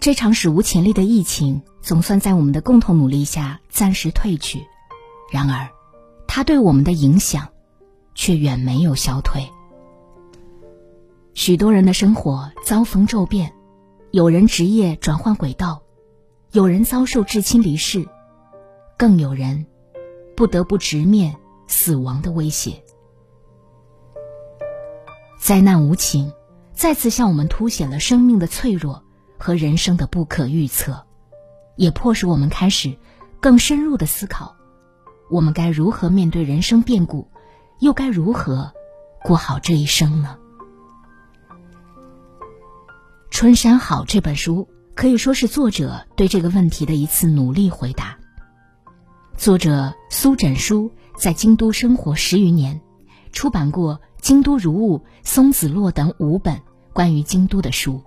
这场史无前例的疫情总算在我们的共同努力下暂时退去，然而，它对我们的影响却远没有消退。许多人的生活遭逢骤变，有人职业转换轨道，有人遭受至亲离世，更有人不得不直面死亡的威胁。灾难无情，再次向我们凸显了生命的脆弱。和人生的不可预测，也迫使我们开始更深入的思考：我们该如何面对人生变故，又该如何过好这一生呢？《春山好》这本书可以说是作者对这个问题的一次努力回答。作者苏枕书在京都生活十余年，出版过《京都如雾》《松子落》等五本关于京都的书。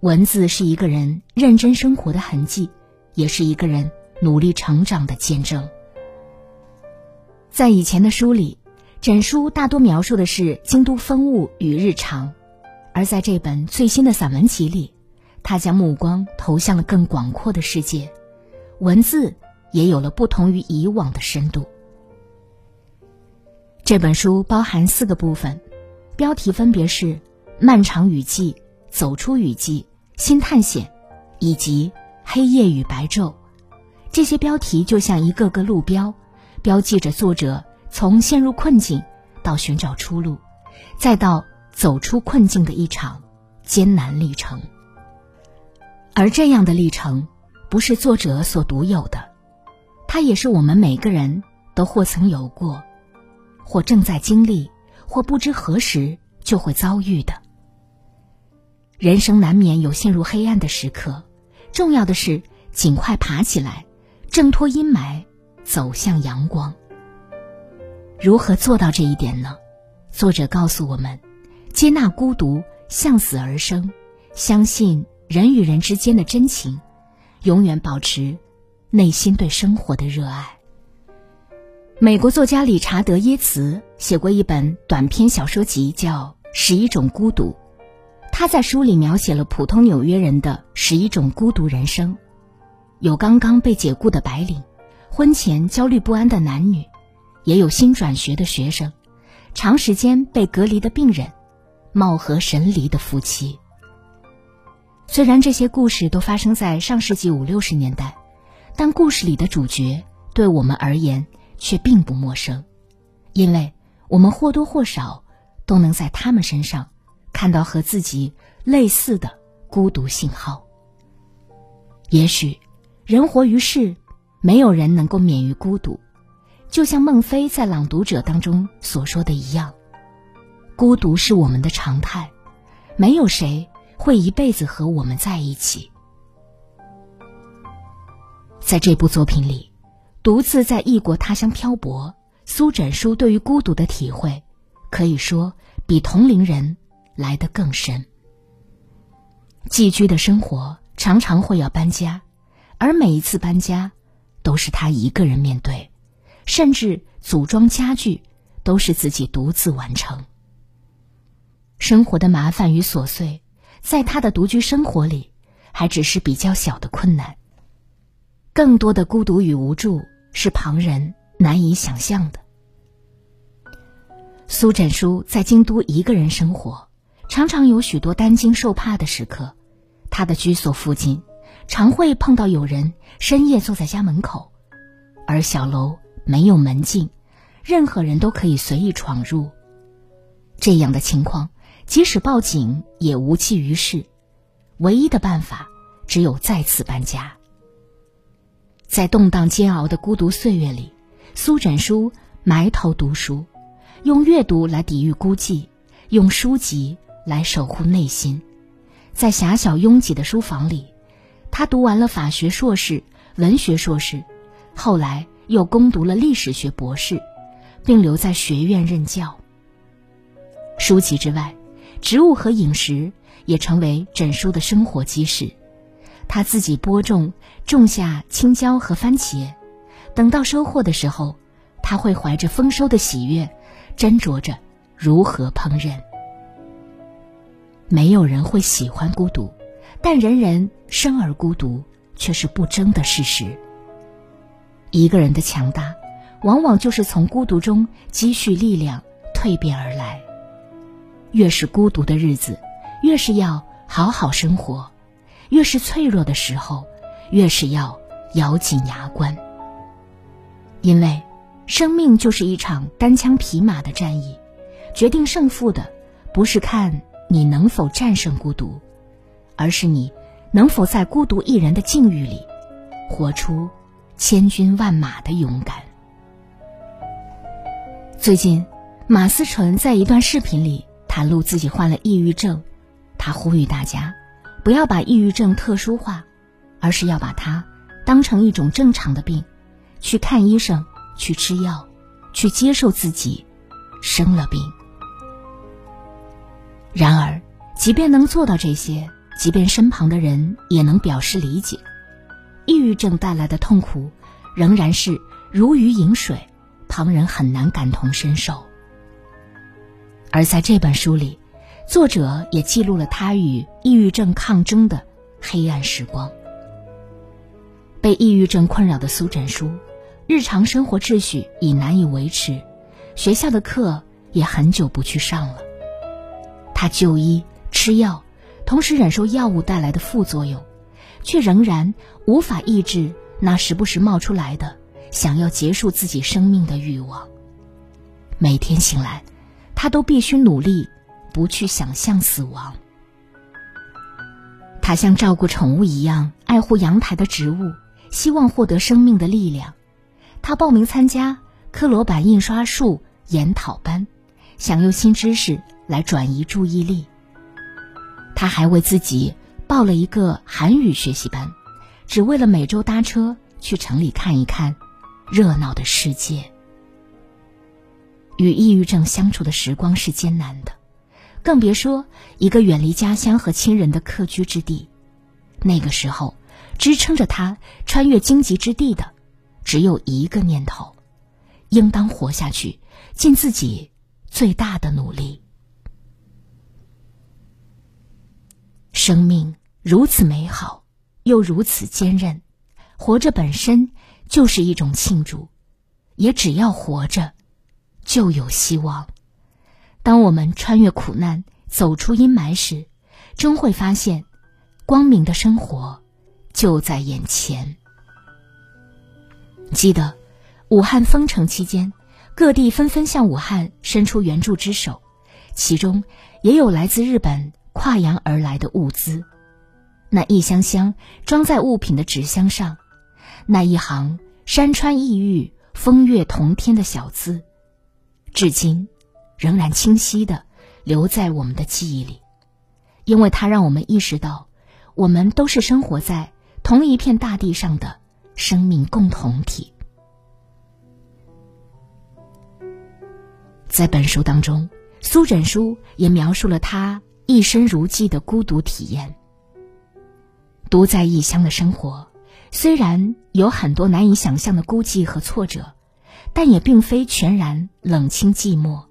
文字是一个人认真生活的痕迹，也是一个人努力成长的见证。在以前的书里，枕书大多描述的是京都风物与日常，而在这本最新的散文集里，他将目光投向了更广阔的世界，文字也有了不同于以往的深度。这本书包含四个部分，标题分别是《漫长雨季》《走出雨季》。新探险，以及黑夜与白昼，这些标题就像一个个路标，标记着作者从陷入困境到寻找出路，再到走出困境的一场艰难历程。而这样的历程，不是作者所独有的，它也是我们每个人都或曾有过，或正在经历，或不知何时就会遭遇的。人生难免有陷入黑暗的时刻，重要的是尽快爬起来，挣脱阴霾，走向阳光。如何做到这一点呢？作者告诉我们：接纳孤独，向死而生，相信人与人之间的真情，永远保持内心对生活的热爱。美国作家理查德·耶茨写过一本短篇小说集，叫《十一种孤独》。他在书里描写了普通纽约人的十一种孤独人生，有刚刚被解雇的白领，婚前焦虑不安的男女，也有新转学的学生，长时间被隔离的病人，貌合神离的夫妻。虽然这些故事都发生在上世纪五六十年代，但故事里的主角对我们而言却并不陌生，因为我们或多或少都能在他们身上。看到和自己类似的孤独信号。也许，人活于世，没有人能够免于孤独，就像孟非在《朗读者》当中所说的一样，孤独是我们的常态，没有谁会一辈子和我们在一起。在这部作品里，独自在异国他乡漂泊，苏枕书对于孤独的体会，可以说比同龄人。来得更深。寄居的生活常常会要搬家，而每一次搬家，都是他一个人面对，甚至组装家具都是自己独自完成。生活的麻烦与琐碎，在他的独居生活里，还只是比较小的困难。更多的孤独与无助，是旁人难以想象的。苏枕书在京都一个人生活。常常有许多担惊受怕的时刻，他的居所附近常会碰到有人深夜坐在家门口，而小楼没有门禁，任何人都可以随意闯入。这样的情况，即使报警也无济于事，唯一的办法只有再次搬家。在动荡煎熬的孤独岁月里，苏枕书埋头读书，用阅读来抵御孤寂，用书籍。来守护内心，在狭小拥挤的书房里，他读完了法学硕士、文学硕士，后来又攻读了历史学博士，并留在学院任教。书籍之外，植物和饮食也成为枕书的生活基石。他自己播种、种下青椒和番茄，等到收获的时候，他会怀着丰收的喜悦，斟酌着如何烹饪。没有人会喜欢孤独，但人人生而孤独却是不争的事实。一个人的强大，往往就是从孤独中积蓄力量、蜕变而来。越是孤独的日子，越是要好好生活。越是脆弱的时候，越是要咬紧牙关。因为，生命就是一场单枪匹马的战役，决定胜负的不是看你能否战胜孤独，而是你能否在孤独一人的境遇里，活出千军万马的勇敢。最近，马思纯在一段视频里袒露自己患了抑郁症，他呼吁大家。不要把抑郁症特殊化，而是要把它当成一种正常的病，去看医生，去吃药，去接受自己生了病。然而，即便能做到这些，即便身旁的人也能表示理解，抑郁症带来的痛苦仍然是如鱼饮水，旁人很难感同身受。而在这本书里。作者也记录了他与抑郁症抗争的黑暗时光。被抑郁症困扰的苏枕书，日常生活秩序已难以维持，学校的课也很久不去上了。他就医吃药，同时忍受药物带来的副作用，却仍然无法抑制那时不时冒出来的想要结束自己生命的欲望。每天醒来，他都必须努力。不去想象死亡。他像照顾宠物一样爱护阳台的植物，希望获得生命的力量。他报名参加科罗版印刷术研讨班，想用新知识来转移注意力。他还为自己报了一个韩语学习班，只为了每周搭车去城里看一看热闹的世界。与抑郁症相处的时光是艰难的。更别说一个远离家乡和亲人的客居之地。那个时候，支撑着他穿越荆棘之地的，只有一个念头：应当活下去，尽自己最大的努力。生命如此美好，又如此坚韧，活着本身就是一种庆祝，也只要活着，就有希望。当我们穿越苦难，走出阴霾时，终会发现，光明的生活就在眼前。记得，武汉封城期间，各地纷纷向武汉伸出援助之手，其中也有来自日本跨洋而来的物资。那一箱箱装载物品的纸箱上，那一行山川异域、风月同天的小字，至今。仍然清晰的留在我们的记忆里，因为它让我们意识到，我们都是生活在同一片大地上的生命共同体。在本书当中，苏枕书也描述了他一生如寄的孤独体验。独在异乡的生活，虽然有很多难以想象的孤寂和挫折，但也并非全然冷清寂寞。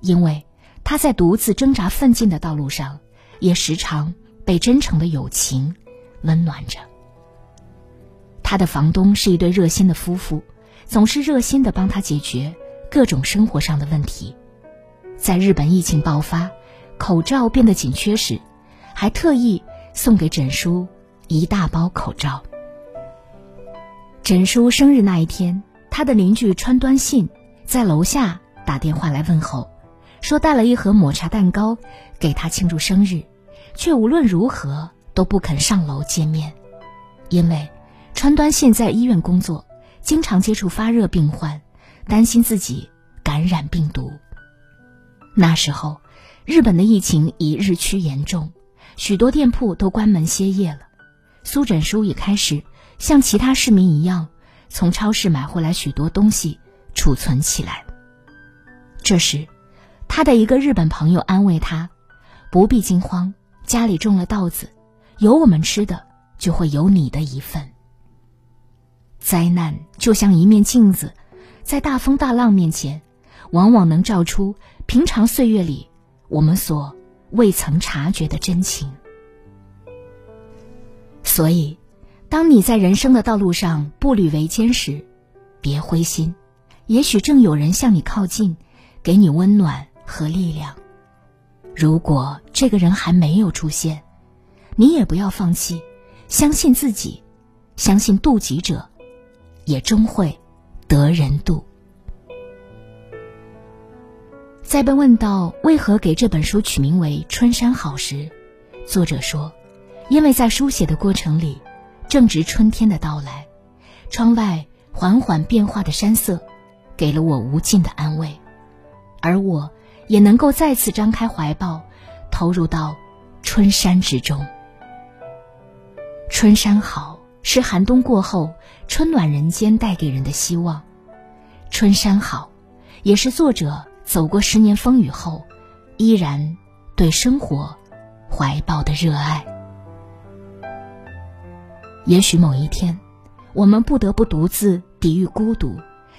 因为他在独自挣扎奋进的道路上，也时常被真诚的友情温暖着。他的房东是一对热心的夫妇，总是热心的帮他解决各种生活上的问题。在日本疫情爆发，口罩变得紧缺时，还特意送给枕叔一大包口罩。枕叔生日那一天，他的邻居川端信在楼下打电话来问候。说带了一盒抹茶蛋糕给他庆祝生日，却无论如何都不肯上楼见面，因为川端现在医院工作，经常接触发热病患，担心自己感染病毒。那时候，日本的疫情已日趋严重，许多店铺都关门歇业了，苏枕书也开始像其他市民一样，从超市买回来许多东西储存起来。这时，他的一个日本朋友安慰他：“不必惊慌，家里种了稻子，有我们吃的，就会有你的一份。”灾难就像一面镜子，在大风大浪面前，往往能照出平常岁月里我们所未曾察觉的真情。所以，当你在人生的道路上步履维艰时，别灰心，也许正有人向你靠近，给你温暖和力量。如果这个人还没有出现，你也不要放弃，相信自己，相信渡己者。也终会得人渡。在被问到为何给这本书取名为《春山好》时，作者说：“因为在书写的过程里，正值春天的到来，窗外缓缓变化的山色，给了我无尽的安慰，而我也能够再次张开怀抱，投入到春山之中。春山好。”是寒冬过后春暖人间带给人的希望，春山好，也是作者走过十年风雨后，依然对生活怀抱的热爱。也许某一天，我们不得不独自抵御孤独，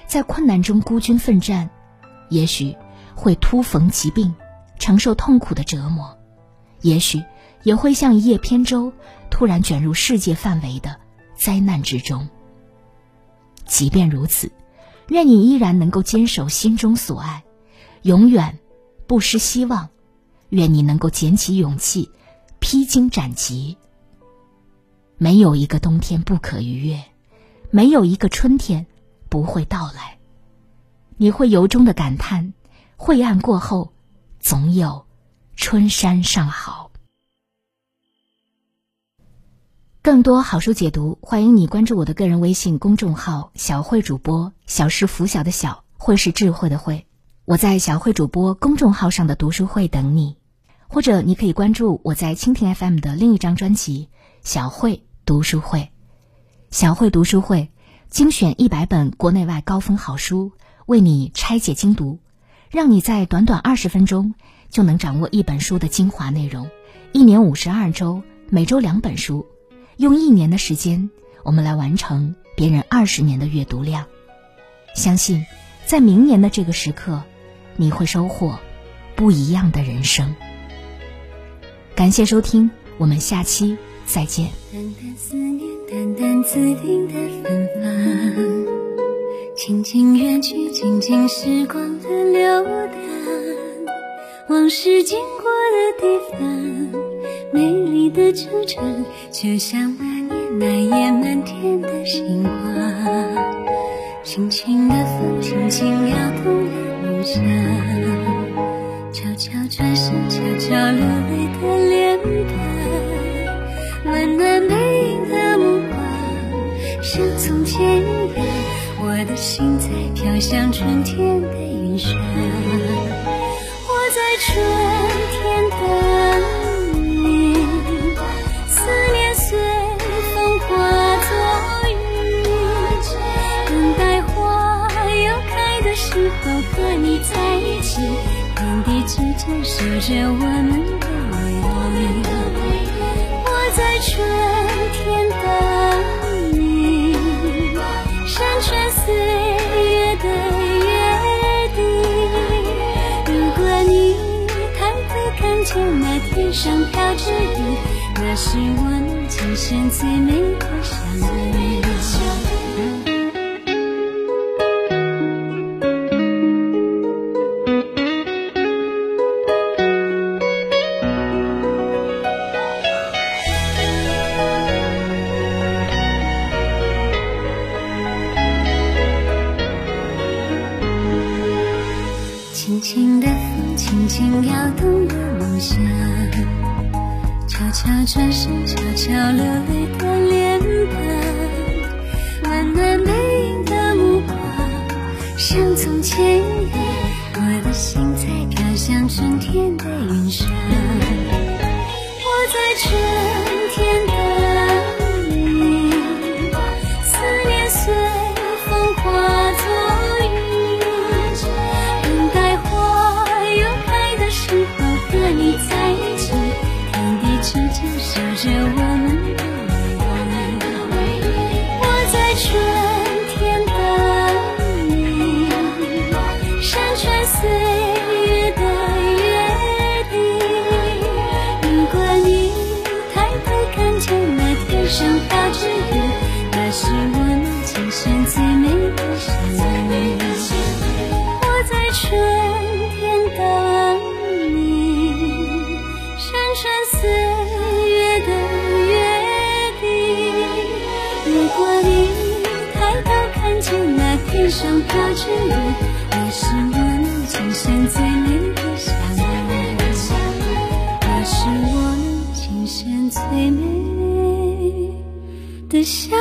在困难中孤军奋战；也许会突逢疾病，承受痛苦的折磨；也许也会像一叶扁舟，突然卷入世界范围的。灾难之中，即便如此，愿你依然能够坚守心中所爱，永远不失希望。愿你能够捡起勇气，披荆斩棘。没有一个冬天不可逾越，没有一个春天不会到来。你会由衷的感叹：晦暗过后，总有春山尚好。更多好书解读，欢迎你关注我的个人微信公众号“小慧主播”。小是拂晓的小，慧是智慧的慧。我在小慧主播公众号上的读书会等你，或者你可以关注我在蜻蜓 FM 的另一张专辑《小慧读书会》。小慧读书会精选一百本国内外高分好书，为你拆解精读，让你在短短二十分钟就能掌握一本书的精华内容。一年五十二周，每周两本书。用一年的时间，我们来完成别人二十年的阅读量。相信，在明年的这个时刻，你会收获不一样的人生。感谢收听，我们下期再见。淡淡思念，淡淡自定的芬芳，轻轻远去，静静时光的流淌，往事经过的地方。美丽的惆怅，就像那年那夜满天的星光。轻轻的风，轻轻摇动下。悄悄转身，悄悄流泪的脸庞。温暖背影的目光，像从前一样。我的心在飘向春天的云上。着我们的唯一。我在春天等你，山川岁月的约定。如果你抬头看见那天上飘着雨，那是我们今生最美的相遇。转身，悄悄流泪的脸庞，温暖背影的目光，像从前一样。我的心在飘向春天的上飘着雨你是我今生最美的相遇你是我今生最美的相